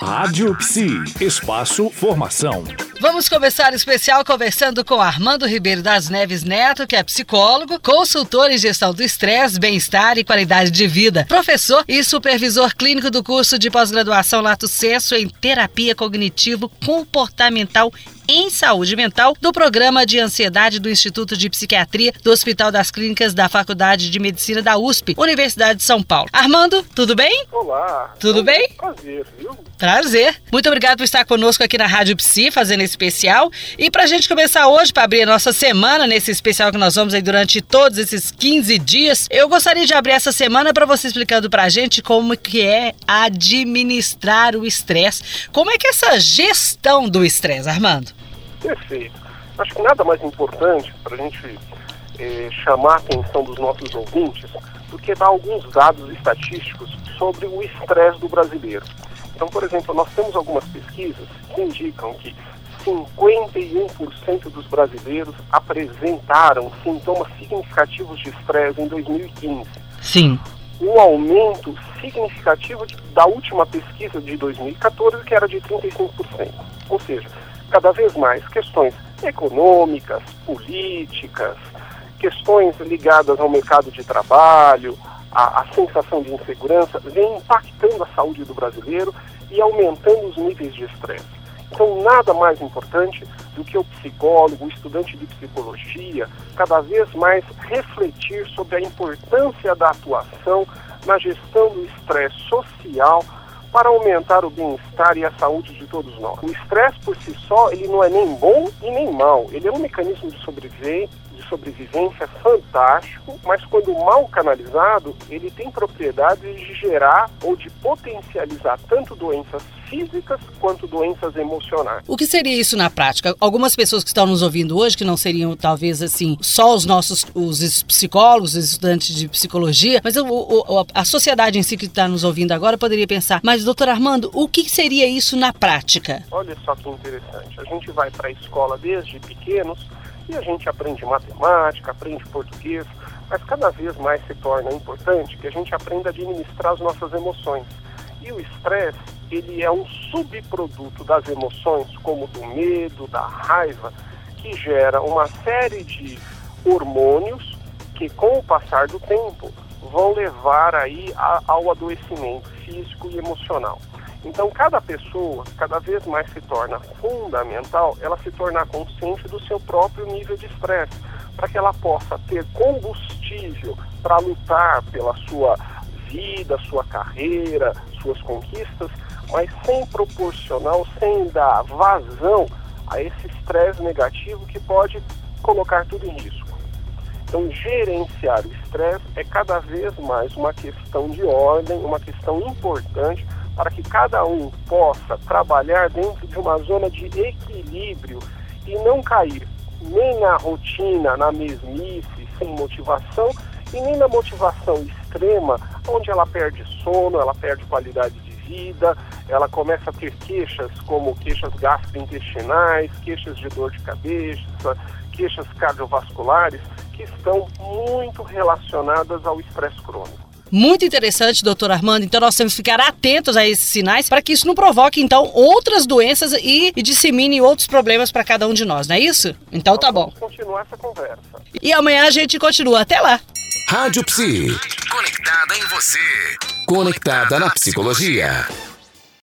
Rádio Psi, espaço formação. Vamos começar o especial conversando com Armando Ribeiro das Neves Neto, que é psicólogo, consultor em gestão do estresse, bem-estar e qualidade de vida, professor e supervisor clínico do curso de pós-graduação Lato Senso em terapia cognitivo comportamental em Saúde Mental do Programa de Ansiedade do Instituto de Psiquiatria do Hospital das Clínicas da Faculdade de Medicina da USP, Universidade de São Paulo. Armando, tudo bem? Olá. Tudo bem? Prazer, viu? Prazer. Muito obrigado por estar conosco aqui na Rádio Psi, fazendo esse especial. E para a gente começar hoje, para abrir a nossa semana, nesse especial que nós vamos aí durante todos esses 15 dias, eu gostaria de abrir essa semana para você explicando para a gente como que é administrar o estresse. Como é que é essa gestão do estresse, Armando? Perfeito. Acho que nada mais importante para a gente é, chamar a atenção dos nossos ouvintes do que dar alguns dados estatísticos sobre o estresse do brasileiro. Então, por exemplo, nós temos algumas pesquisas que indicam que 51% dos brasileiros apresentaram sintomas significativos de estresse em 2015. Sim. Um aumento significativo da última pesquisa de 2014, que era de 35%. Ou seja, cada vez mais questões econômicas, políticas, questões ligadas ao mercado de trabalho, a, a, sensação de insegurança, vem impactando a saúde do brasileiro e aumentando os níveis de estresse. Então, nada mais importante do que o psicólogo, o estudante de psicologia, cada vez mais refletir sobre a importância da atuação na gestão do estresse social para aumentar o bem-estar e a saúde de todos nós. O estresse por si só, ele não é nem bom e nem mal. Ele é um mecanismo de sobrevivência, de sobrevivência fantástico, mas quando mal canalizado, ele tem propriedades de gerar ou de potencializar tanto doenças físicas quanto doenças emocionais. O que seria isso na prática? Algumas pessoas que estão nos ouvindo hoje, que não seriam talvez assim só os nossos os psicólogos, os estudantes de psicologia, mas o, o, a sociedade em si que está nos ouvindo agora poderia pensar, mas doutor Armando, o que seria isso na prática? Olha só que interessante. A gente vai para a escola desde pequenos e a gente aprende matemática, aprende português, mas cada vez mais se torna importante que a gente aprenda a administrar as nossas emoções. E o estresse ele é um subproduto das emoções, como do medo, da raiva, que gera uma série de hormônios que, com o passar do tempo, vão levar aí ao adoecimento físico e emocional. Então, cada pessoa cada vez mais se torna fundamental ela se tornar consciente do seu próprio nível de estresse, para que ela possa ter combustível para lutar pela sua vida, sua carreira, suas conquistas, mas sem proporcionar ou sem dar vazão a esse estresse negativo que pode colocar tudo em risco. Então, gerenciar o estresse é cada vez mais uma questão de ordem, uma questão importante para que cada um possa trabalhar dentro de uma zona de equilíbrio e não cair nem na rotina, na mesmice, sem motivação, e nem na motivação extrema, onde ela perde sono, ela perde qualidade de vida, ela começa a ter queixas como queixas gastrointestinais, queixas de dor de cabeça, queixas cardiovasculares, que estão muito relacionadas ao estresse crônico. Muito interessante, doutor Armando. Então nós temos que ficar atentos a esses sinais para que isso não provoque, então, outras doenças e, e dissemine outros problemas para cada um de nós, não é isso? Então tá bom. Vamos continuar essa conversa. E amanhã a gente continua. Até lá. Rádio Psi. Conectada em você. Conectada na psicologia.